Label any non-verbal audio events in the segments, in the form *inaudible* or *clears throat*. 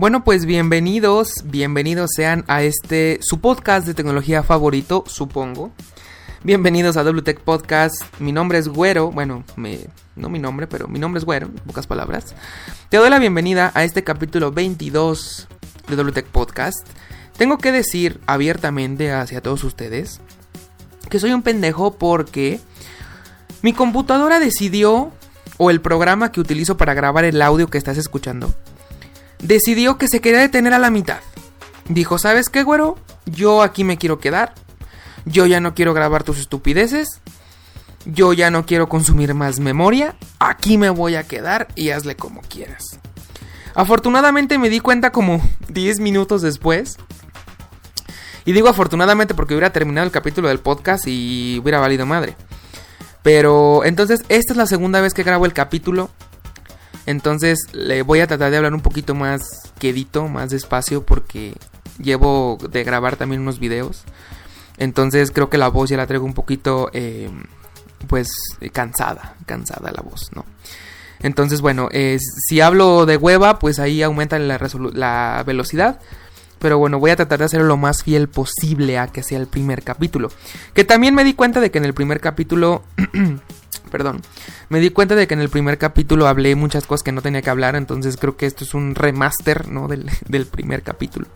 Bueno, pues bienvenidos, bienvenidos sean a este su podcast de tecnología favorito, supongo. Bienvenidos a WTech Podcast. Mi nombre es Güero. Bueno, me, no mi nombre, pero mi nombre es Güero, en pocas palabras. Te doy la bienvenida a este capítulo 22 de WTech Podcast. Tengo que decir abiertamente hacia todos ustedes que soy un pendejo porque mi computadora decidió, o el programa que utilizo para grabar el audio que estás escuchando, decidió que se quería detener a la mitad. Dijo, ¿sabes qué, güero? Yo aquí me quiero quedar. Yo ya no quiero grabar tus estupideces. Yo ya no quiero consumir más memoria. Aquí me voy a quedar y hazle como quieras. Afortunadamente me di cuenta como *laughs* 10 minutos después. Y digo afortunadamente porque hubiera terminado el capítulo del podcast y hubiera valido madre. Pero entonces esta es la segunda vez que grabo el capítulo. Entonces le voy a tratar de hablar un poquito más quedito, más despacio porque llevo de grabar también unos videos. Entonces creo que la voz ya la traigo un poquito, eh, pues, cansada, cansada la voz, ¿no? Entonces, bueno, si hablo de hueva, pues ahí aumenta la, la velocidad. Pero bueno, voy a tratar de hacerlo lo más fiel posible a que sea el primer capítulo. Que también me di cuenta de que en el primer capítulo... *clears throat* perdón. Me di cuenta de que en el primer capítulo hablé muchas cosas que no tenía que hablar. Entonces creo que esto es un remaster, ¿no? Del, *laughs* primer capítulo.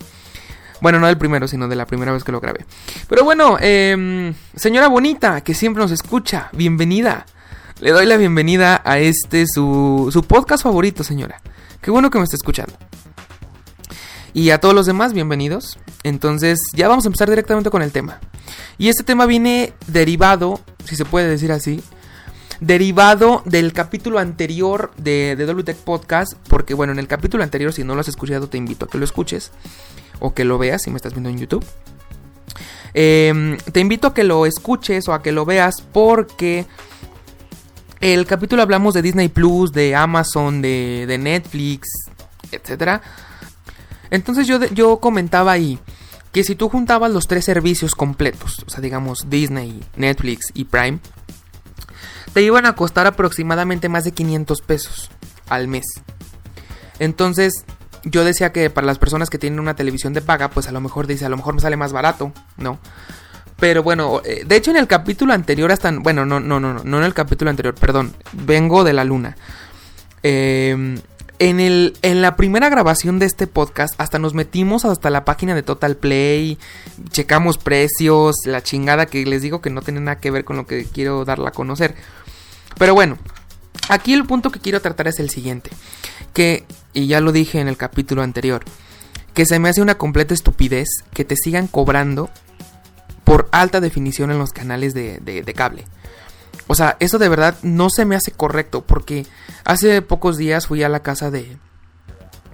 Bueno, no del primero, sino de la primera vez que lo grabé. Pero bueno, eh, señora bonita, que siempre nos escucha, bienvenida. Le doy la bienvenida a este, su, su podcast favorito, señora. Qué bueno que me está escuchando. Y a todos los demás, bienvenidos. Entonces, ya vamos a empezar directamente con el tema. Y este tema viene derivado, si se puede decir así, derivado del capítulo anterior de, de WTech Podcast. Porque, bueno, en el capítulo anterior, si no lo has escuchado, te invito a que lo escuches. O que lo veas si me estás viendo en YouTube. Eh, te invito a que lo escuches o a que lo veas porque el capítulo hablamos de Disney Plus, de Amazon, de, de Netflix, etc. Entonces yo, yo comentaba ahí que si tú juntabas los tres servicios completos, o sea, digamos Disney, Netflix y Prime, te iban a costar aproximadamente más de 500 pesos al mes. Entonces, yo decía que para las personas que tienen una televisión de paga, pues a lo mejor dice, a lo mejor me sale más barato, ¿no? Pero bueno, eh, de hecho en el capítulo anterior hasta... Bueno, no, no, no, no, no en el capítulo anterior, perdón. Vengo de la luna. Eh, en, el, en la primera grabación de este podcast hasta nos metimos hasta la página de Total Play, checamos precios, la chingada que les digo que no tiene nada que ver con lo que quiero darla a conocer. Pero bueno, aquí el punto que quiero tratar es el siguiente. Que, y ya lo dije en el capítulo anterior, que se me hace una completa estupidez que te sigan cobrando por alta definición en los canales de, de, cable. O sea, eso de verdad no se me hace correcto porque hace pocos días fui a la casa de,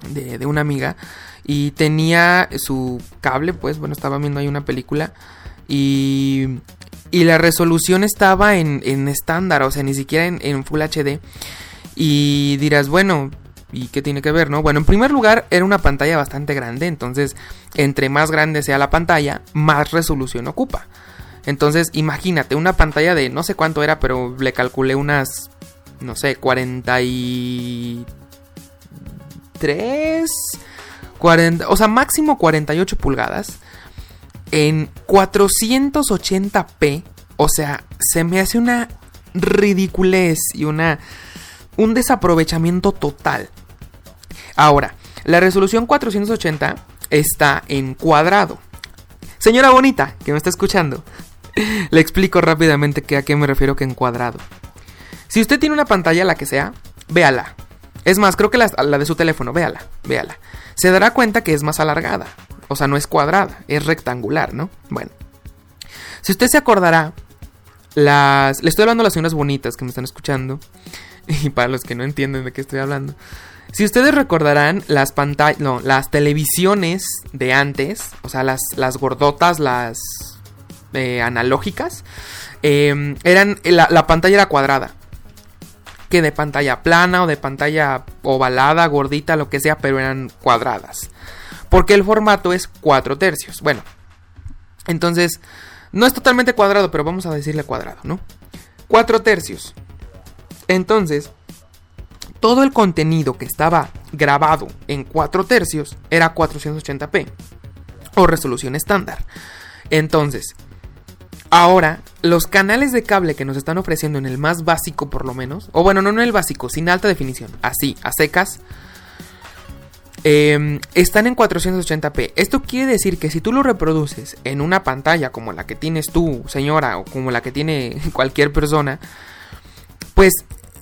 de, de una amiga y tenía su cable, pues bueno, estaba viendo ahí una película y, y la resolución estaba en, en estándar, o sea, ni siquiera en, en Full HD. Y dirás, bueno, ¿Y qué tiene que ver, no? Bueno, en primer lugar, era una pantalla bastante grande, entonces, entre más grande sea la pantalla, más resolución ocupa. Entonces, imagínate, una pantalla de no sé cuánto era, pero le calculé unas, no sé, 43, 40, o sea, máximo 48 pulgadas, en 480p, o sea, se me hace una ridiculez y una un desaprovechamiento total. Ahora, la resolución 480 está en cuadrado. Señora bonita, que me está escuchando, *laughs* le explico rápidamente que a qué me refiero que en cuadrado. Si usted tiene una pantalla, la que sea, véala. Es más, creo que la, la de su teléfono, véala, véala. Se dará cuenta que es más alargada. O sea, no es cuadrada, es rectangular, ¿no? Bueno. Si usted se acordará, las... Le estoy hablando a las señoras bonitas que me están escuchando. *laughs* Y para los que no entienden de qué estoy hablando. Si ustedes recordarán las pantallas, no, las televisiones de antes, o sea, las, las gordotas, las eh, analógicas, eh, eran, la, pantalla era cuadrada. Que de pantalla plana o de pantalla ovalada, gordita, lo que sea, pero eran cuadradas. Porque el formato es 4 tercios. Bueno, entonces, no es totalmente cuadrado, pero vamos a decirle cuadrado, ¿no? 4 tercios. Entonces, todo el contenido que estaba grabado en 4 tercios era 480p o resolución estándar. Entonces, ahora los canales de cable que nos están ofreciendo en el más básico por lo menos, o bueno, no en el básico, sin alta definición, así, a secas, em, están en 480p. Esto quiere decir que si tú lo reproduces en una pantalla como la que tienes tú, señora, o como la que tiene *laughs* cualquier persona, pues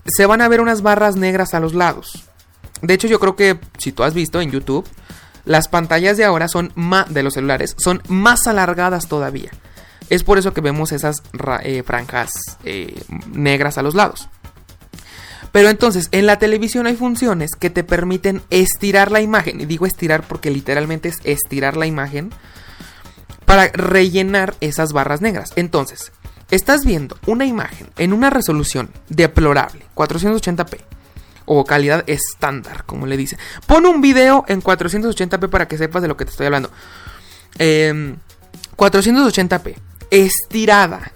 se van a ver unas barras negras a los lados. De hecho, yo creo que si tú has visto en YouTube, las pantallas de ahora son más de los celulares son más alargadas todavía. Es por eso que vemos esas eh, franjas eh, negras a los lados. Pero entonces, en la televisión hay funciones que te permiten estirar la imagen. Y digo estirar porque literalmente es estirar la imagen para rellenar esas barras negras. Entonces, estás viendo una imagen en una resolución deplorable, 480p o calidad estándar, como le dice. Pon un video en 480p para que sepas de lo que te estoy hablando. 480p, em, estirada.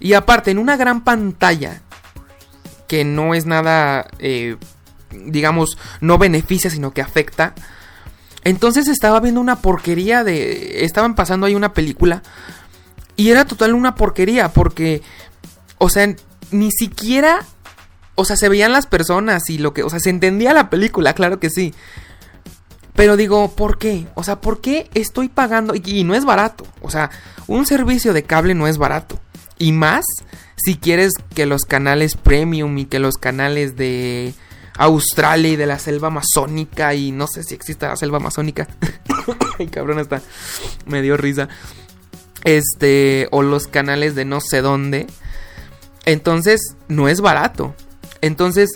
Y aparte, en una gran pantalla, que no es nada, eh, digamos, no beneficia, sino que afecta. Entonces estaba viendo una porquería de... Estaban pasando ahí una película. Y era total una porquería, porque... O sea, ni siquiera o sea, se veían las personas y lo que, o sea, se entendía la película, claro que sí. Pero digo, ¿por qué? O sea, ¿por qué estoy pagando? Y, no es barato. O sea, un servicio de cable no es barato. Y más si quieres que los canales premium y que los canales de Australia y de la selva amazónica y no sé si existe la selva amazónica. *coughs* Ay, cabrón, está. Me dio risa. Este, o los canales de no sé dónde. Entonces, no es barato. Entonces,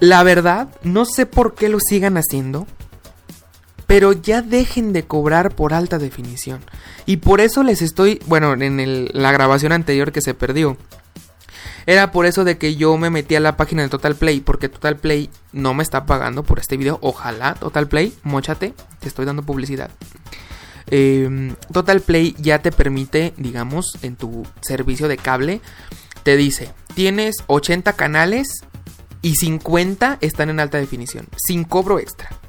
la verdad, no sé por qué lo sigan haciendo, pero ya dejen de cobrar por alta definición. Y por eso les estoy, bueno, en la grabación anterior que se perdió, era por eso de que yo me metí a la página de Total Play, porque Total Play no me está pagando por este video. Ojalá, Total Play, mochate, te estoy dando publicidad. Em, Total Play ya te permite, digamos, en tu servicio de cable, te dice, tienes 80 canales y 50 están en alta definición, sin cobro extra.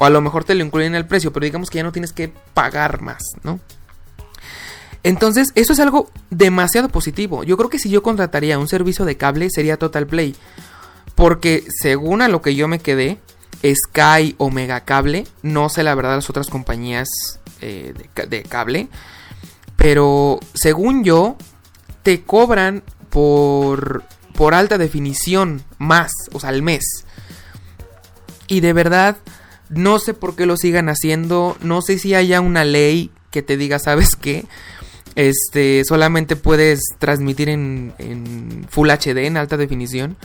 O a lo mejor te lo incluyen en el precio, pero digamos que ya no tienes que pagar más, ¿no? Entonces, eso es algo demasiado positivo. Yo creo que si yo contrataría un servicio de cable sería Total Play. Porque según a lo que yo me quedé, Sky o Megacable, no sé la verdad las otras compañías eh, de, de cable, pero según yo, te cobran por, por alta definición más, o sea, al mes. Y de verdad, no sé por qué lo sigan haciendo, no sé si haya una ley que te diga, ¿sabes qué? Este, solamente puedes transmitir en, Full HD, en alta definición.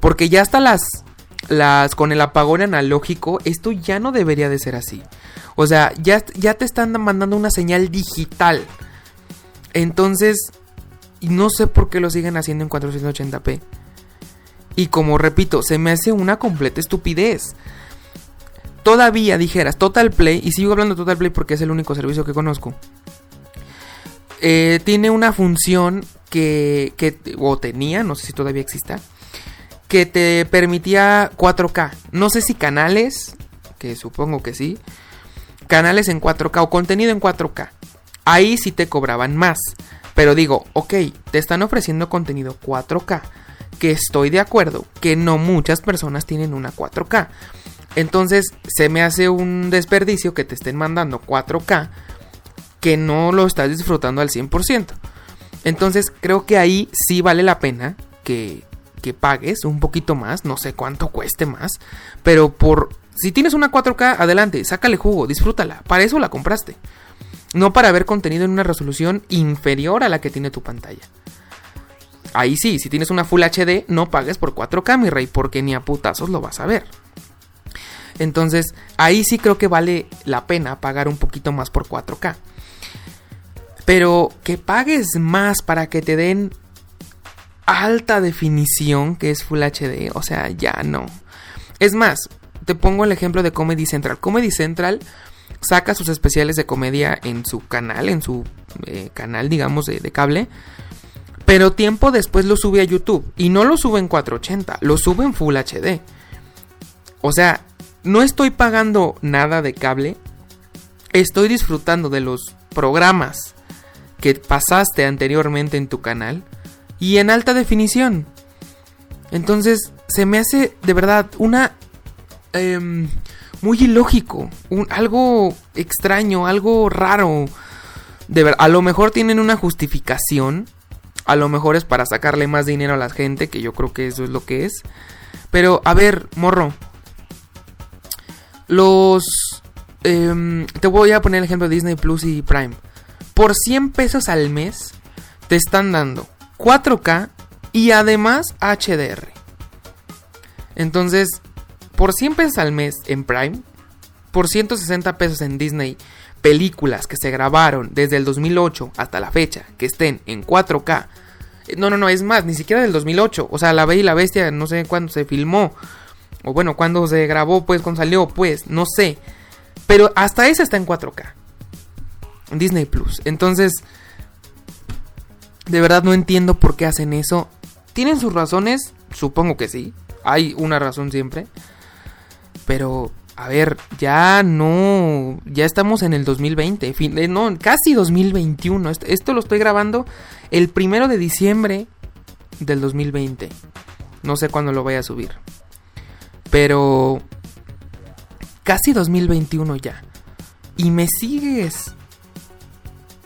Porque ya hasta las, las, con el apagón analógico, esto ya no debería de ser así. O sea, ya, ya te están mandando una señal digital. Entonces, no sé por qué lo siguen haciendo en 480p. Y como repito, se me hace una completa estupidez. Todavía dijeras Total Play, y sigo hablando de Total Play porque es el único servicio que conozco. Eh, tiene una función que, que, o tenía, no sé si todavía exista, que te permitía 4K. No sé si canales, que supongo que sí, canales en 4K o contenido en 4K. Ahí sí te cobraban más. Pero digo, ok, te están ofreciendo contenido 4K, que estoy de acuerdo que no muchas personas tienen una 4K. Entonces se me hace un desperdicio que te estén mandando 4K que no lo estás disfrutando al 100%. Entonces creo que ahí sí vale la pena que, que pagues un poquito más, no sé cuánto cueste más, pero por... Si tienes una 4K, adelante, sácale jugo, disfrútala, para eso la compraste no para ver contenido en una resolución inferior a la que tiene tu pantalla. Ahí sí, si tienes una Full HD, no pagues por 4K, mi rey, porque ni a putazos lo vas a ver. Entonces, ahí sí creo que vale la pena pagar un poquito más por 4K. Pero que pagues más para que te den alta definición, que es Full HD, o sea, ya no. Es más, te pongo el ejemplo de Comedy Central. Comedy Central saca sus especiales de comedia en su canal, en su eh, canal, digamos, de, cable. Pero tiempo después lo sube a YouTube. Y no lo sube en 480, lo sube en Full HD. O sea, no estoy pagando nada de cable. Estoy disfrutando de los programas que pasaste anteriormente en tu canal y en alta definición. Entonces, se me hace de verdad una... Em, muy ilógico, un, algo extraño, algo raro. De ver, a lo mejor tienen una justificación, a lo mejor es para sacarle más dinero a la gente, que yo creo que eso es lo que es. Pero, a ver, morro. Los... Em, te voy a poner el ejemplo de Disney Plus y Prime. Por 100 pesos al mes te están dando 4K y además HDR. Entonces, por 100 pesos al mes en Prime, por 160 pesos en Disney, películas que se grabaron desde el 2008 hasta la fecha, que estén en 4K. Eh, no, no, no, es más, ni siquiera del 2008. O sea, La Bella y la Bestia, no sé cuándo se filmó. O bueno, cuándo se grabó, pues, cuando salió, pues, no sé. Pero hasta esa está en 4K. Disney Plus. Entonces, de verdad no entiendo por qué hacen eso. ¿Tienen sus razones? Supongo que sí. Hay una razón siempre. Pero, a ver, ya no, ya estamos en el 2020, fin, eh, no, casi 2021. Esto, esto lo estoy grabando el primero de diciembre del 2020. No sé cuándo lo vaya a subir. Pero casi 2021 ya. Y me sigues.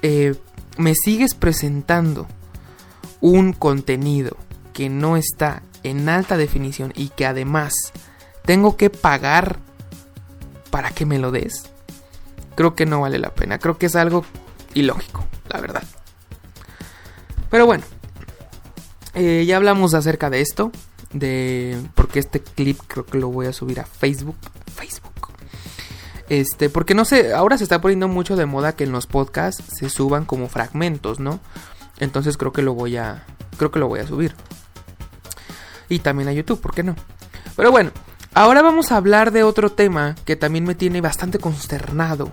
Eh, me sigues presentando un contenido que no está en alta definición y que además tengo que pagar para que me lo des. Creo que no vale la pena. Creo que es algo ilógico, la verdad. Pero bueno, eh, ya hablamos acerca de esto. De. Porque este clip creo que lo voy a subir a Facebook. Facebook. Este, porque no sé, ahora se está poniendo mucho de moda que en los podcasts se suban como fragmentos, ¿no? Entonces creo que lo voy a. Creo que lo voy a subir. Y también a YouTube, ¿por qué no? Pero bueno, Ahora vamos a hablar de otro tema que también me tiene bastante consternado.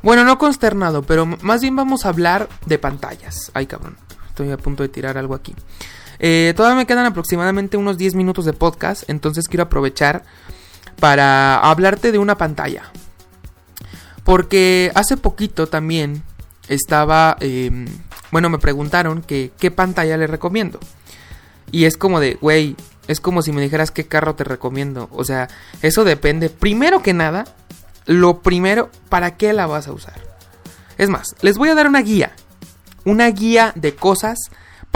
Bueno, no consternado, pero más bien vamos a hablar de pantallas. Ay, cabrón. Estoy a punto de tirar algo aquí. Eh, todavía me quedan aproximadamente unos 10 minutos de podcast, entonces quiero aprovechar para hablarte de una pantalla. Porque hace poquito también estaba... Em, bueno, me preguntaron que qué pantalla le recomiendo. Y es como de, güey, es como si me dijeras qué carro te recomiendo. O sea, eso depende. Primero que nada, lo primero, ¿para qué la vas a usar? Es más, les voy a dar una guía. Una guía de cosas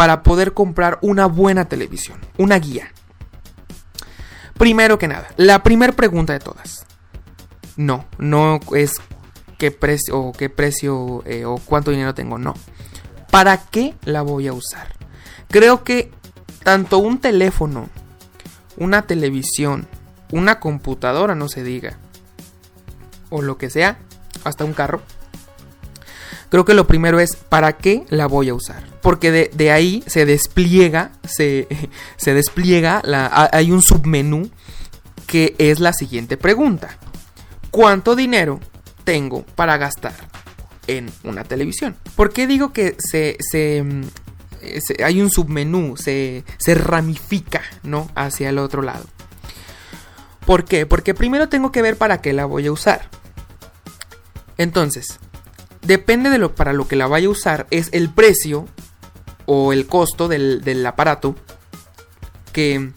para poder comprar una buena televisión. Una guía. Primero que nada, la primera pregunta de todas. No, no es qué precio o qué precio eh, o cuánto dinero tengo. No. ¿Para qué la voy a usar? Creo que tanto un teléfono una televisión, una computadora, no se diga, o lo que sea, hasta un carro. Creo que lo primero es, ¿para qué la voy a usar? Porque de, ahí se despliega, se, *laughs* se despliega, hay un submenú que es la siguiente pregunta. ¿Cuánto dinero tengo para gastar en una televisión? ¿Por qué digo que se, se, hay un submenú, se, se ramifica, ¿no? Hacia el otro lado. ¿Por qué? Porque primero tengo que ver para qué la voy a usar. Entonces, depende de lo para lo que la vaya a usar, es el precio o el costo del, del aparato que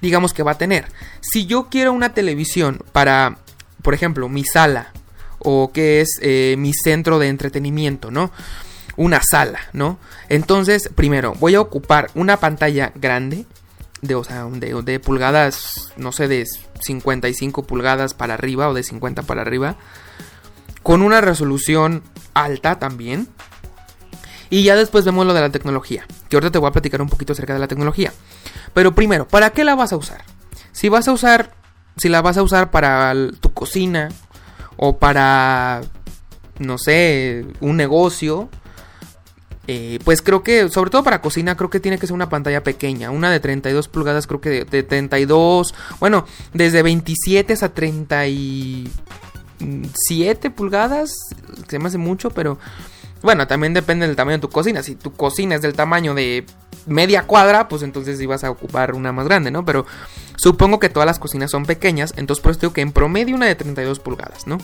digamos que va a tener. Si yo quiero una televisión para, por ejemplo, mi sala o que es eh, mi centro de entretenimiento, ¿no? una sala, ¿no? Entonces, primero, voy a ocupar una pantalla grande, de, o sea, de, pulgadas, no sé, de 55 pulgadas para arriba o de 50 para arriba, con una resolución alta también. Y ya después vemos lo de la tecnología, que ahorita te voy a platicar un poquito acerca de la tecnología. Pero primero, ¿para qué la vas a usar? Si vas a usar, si la vas a usar para tu cocina o para, no sé, un negocio, eh, pues creo que, sobre todo para cocina, creo que tiene que ser una pantalla pequeña. Una de 32 pulgadas, creo que de, 32. Bueno, desde 27 a 37 pulgadas. Se me hace mucho, pero Bueno, también depende del tamaño de tu cocina. Si tu cocina es del tamaño de media cuadra, pues entonces ibas a ocupar una más grande, ¿no? Pero supongo que todas las cocinas son pequeñas, entonces por eso digo que en promedio una de 32 pulgadas, ¿no?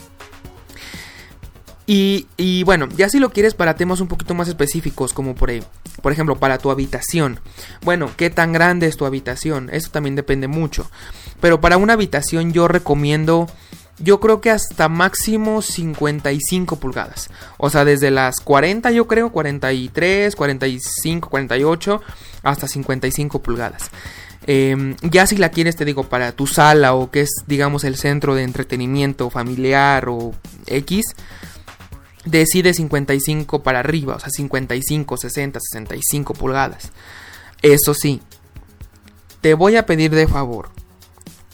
Y, bueno, ya si lo quieres para temas un poquito más específicos, como por, por ejemplo para tu habitación. Bueno, ¿qué tan grande es tu habitación? Eso también depende mucho. Pero para una habitación yo recomiendo, yo creo que hasta máximo 55 pulgadas. O sea, desde las 40 yo creo, 43, 45, 48, hasta 55 pulgadas. Em, ya si la quieres, te digo, para tu sala o que es, digamos, el centro de entretenimiento familiar o X decide 55 para arriba, o sea, 55, 60, 65 pulgadas. Eso sí, te voy a pedir de favor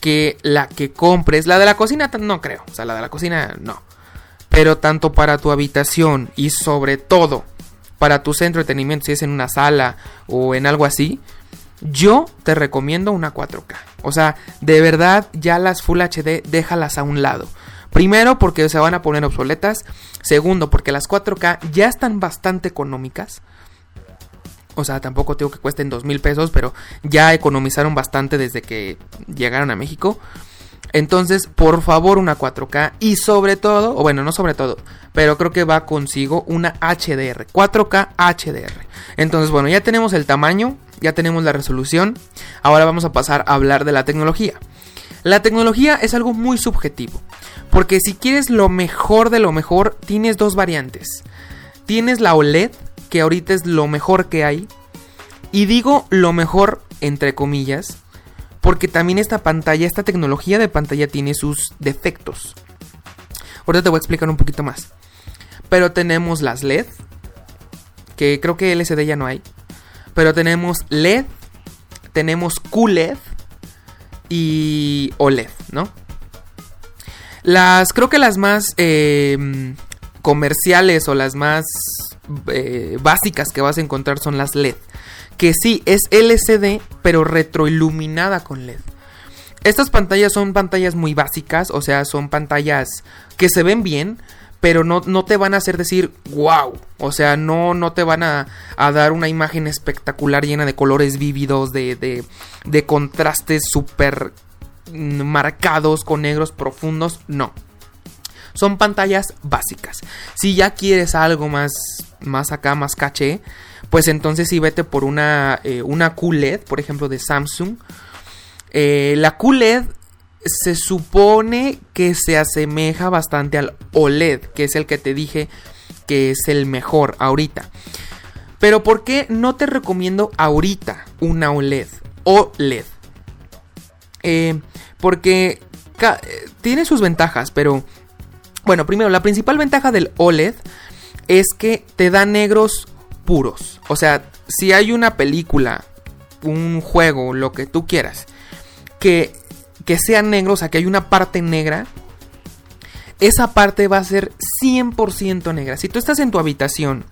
que la que compres, la de la cocina no creo, o sea, la de la cocina no. Pero tanto para tu habitación y sobre todo para tu centro de entretenimiento, si es en una sala o en algo así, yo te recomiendo una 4K. O sea, de verdad ya las Full HD déjalas a un lado. Primero porque se van a poner obsoletas. Segundo porque las 4K ya están bastante económicas. O sea, tampoco tengo que cuesten dos mil pesos, pero ya economizaron bastante desde que llegaron a México. Entonces, por favor, una 4K y sobre todo, o bueno, no sobre todo, pero creo que va consigo una HDR, 4K HDR. Entonces, bueno, ya tenemos el tamaño, ya tenemos la resolución. Ahora vamos a pasar a hablar de la tecnología. La tecnología es algo muy subjetivo. Porque si quieres lo mejor de lo mejor, tienes dos variantes. Tienes la OLED, que ahorita es lo mejor que hay. Y digo lo mejor entre comillas, porque también esta pantalla, esta tecnología de pantalla tiene sus defectos. Ahorita te voy a explicar un poquito más. Pero tenemos las LED, que creo que LCD ya no hay. Pero tenemos LED, tenemos QLED y OLED, ¿no? Las, creo que las más em, comerciales o las más eh, básicas que vas a encontrar son las LED. Que sí, es LCD, pero retroiluminada con LED. Estas pantallas son pantallas muy básicas, o sea, son pantallas que se ven bien, pero no, no te van a hacer decir wow. O sea, no, no te van a, dar una imagen espectacular llena de colores vívidos, de, de, de contrastes súper marcados con negros profundos, no. Son pantallas básicas. Si ya quieres algo más, más acá, más caché, pues entonces sí vete por una, eh, una QLED, por ejemplo, de Samsung. Eh, la QLED se supone que se asemeja bastante al OLED, que es el que te dije que es el mejor ahorita. Pero ¿por qué no te recomiendo ahorita una OLED? OLED. Eh, porque tiene sus ventajas, pero bueno, primero, la principal ventaja del OLED es que te da negros puros. O sea, si hay una película, un juego, lo que tú quieras, que, que sean negros, o sea, que hay una parte negra, esa parte va a ser 100% negra. Si tú estás en tu habitación,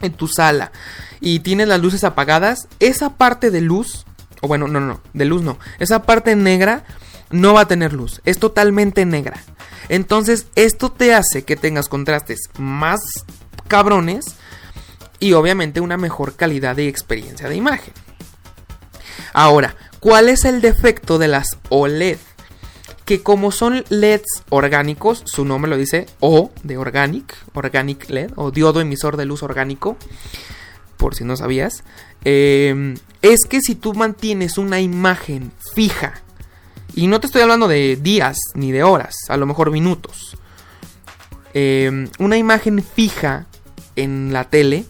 en tu sala, y tienes las luces apagadas, esa parte de luz, o bueno, no, no, de luz no, esa parte negra no va a tener luz, es totalmente negra. Entonces esto te hace que tengas contrastes más cabrones y obviamente una mejor calidad de experiencia de imagen. Ahora, ¿cuál es el defecto de las OLED? Que como son LEDs orgánicos, su nombre lo dice O de Organic, Organic LED o diodo emisor de luz orgánico, por si no sabías, eh, es que si tú mantienes una imagen fija y no te estoy hablando de días ni de horas, a lo mejor minutos. Em, una imagen fija en la tele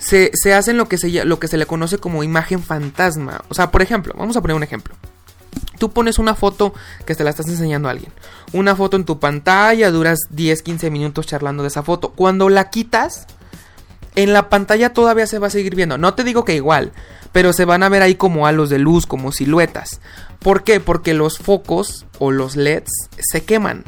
se, hace en lo que se, lo que se le conoce como imagen fantasma. O sea, por ejemplo, vamos a poner un ejemplo. Tú pones una foto que te la estás enseñando a alguien. Una foto en tu pantalla, duras 10, 15 minutos charlando de esa foto. Cuando la quitas, en la pantalla todavía se va a seguir viendo. No te digo que igual, pero se van a ver ahí como halos de luz, como siluetas. ¿Por qué? Porque los focos o los LEDs se queman.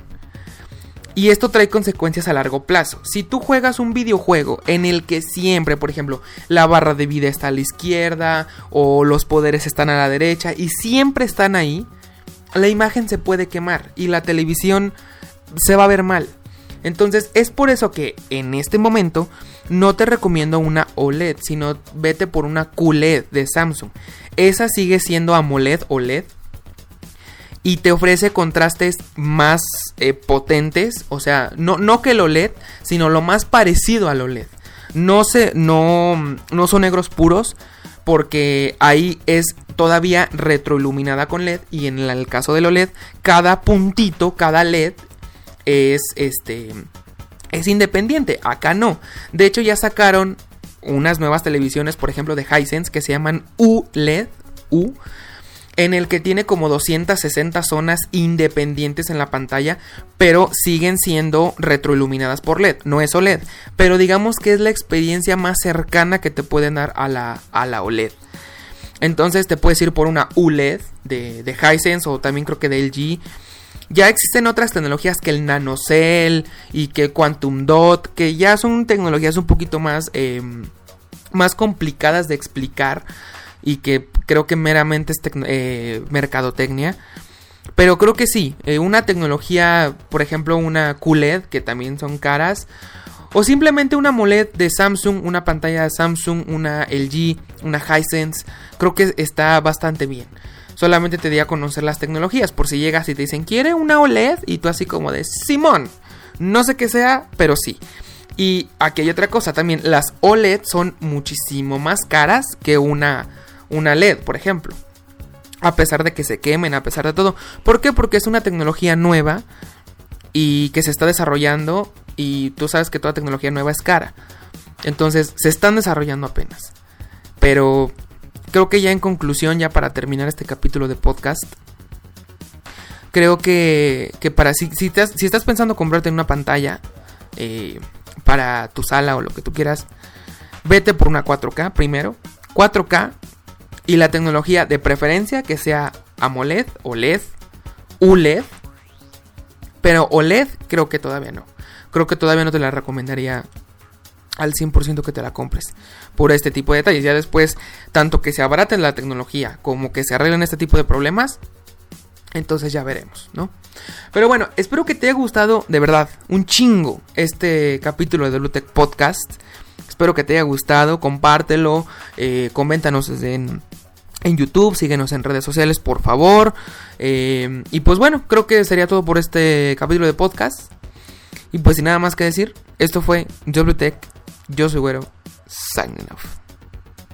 Y esto trae consecuencias a largo plazo. Si tú juegas un videojuego en el que siempre, por ejemplo, la barra de vida está a la izquierda o los poderes están a la derecha y siempre están ahí, la imagen se puede quemar y la televisión se va a ver mal. Entonces es por eso que en este momento no te recomiendo una OLED, sino vete por una QLED de Samsung. Esa sigue siendo AMOLED OLED y te ofrece contrastes más eh, potentes, o sea, no, no que el OLED, sino lo más parecido al OLED. No, se, no, no son negros puros, porque ahí es todavía retroiluminada con LED y en el caso del OLED cada puntito, cada LED es este es independiente, acá no. De hecho ya sacaron unas nuevas televisiones, por ejemplo de Hisense que se llaman ULED, U en el que tiene como 260 zonas independientes en la pantalla, pero siguen siendo retroiluminadas por LED, no es OLED, pero digamos que es la experiencia más cercana que te pueden dar a la, a la OLED. Entonces te puedes ir por una ULED de, de Hisense o también creo que de LG. Ya existen otras tecnologías que el NanoCell y que Quantum Dot, que ya son tecnologías un poquito más, em, más complicadas de explicar y que creo que meramente es eh, mercadotecnia. Pero creo que sí, eh, una tecnología, por ejemplo, una QLED, que también son caras, o simplemente una AMOLED de Samsung, una pantalla de Samsung, una LG, una Hisense, creo que está bastante bien. Solamente te di a conocer las tecnologías, por si llegas y te dicen, ¿quiere una OLED? Y tú así como de, Simón, no sé qué sea, pero sí. Y aquí hay otra cosa también, las OLED son muchísimo más caras que una una LED, por ejemplo. A pesar de que se quemen, a pesar de todo. ¿Por qué? Porque es una tecnología nueva y que se está desarrollando y tú sabes que toda tecnología nueva es cara. Entonces se están desarrollando apenas. Pero creo que ya en conclusión, ya para terminar este capítulo de podcast, creo que, que para si, si, si, estás pensando comprarte una pantalla eh, para tu sala o lo que tú quieras, vete por una 4K primero. 4K y la tecnología de preferencia que sea AMOLED, OLED, ULED. Pero OLED creo que todavía no. Creo que todavía no te la recomendaría al 100% que te la compres por este tipo de detalles. Ya después, tanto que se abarate la tecnología como que se arreglen este tipo de problemas, entonces ya veremos, ¿no? Pero bueno, espero que te haya gustado de verdad un chingo este capítulo de Lutec Podcast. Espero que te haya gustado, compártelo, eh, coméntanos en, en YouTube, síguenos en redes sociales, por favor. Eh, y pues bueno, creo que sería todo por este capítulo de podcast. Y pues sin nada más que decir, esto fue WTech, yo soy Güero, signing off.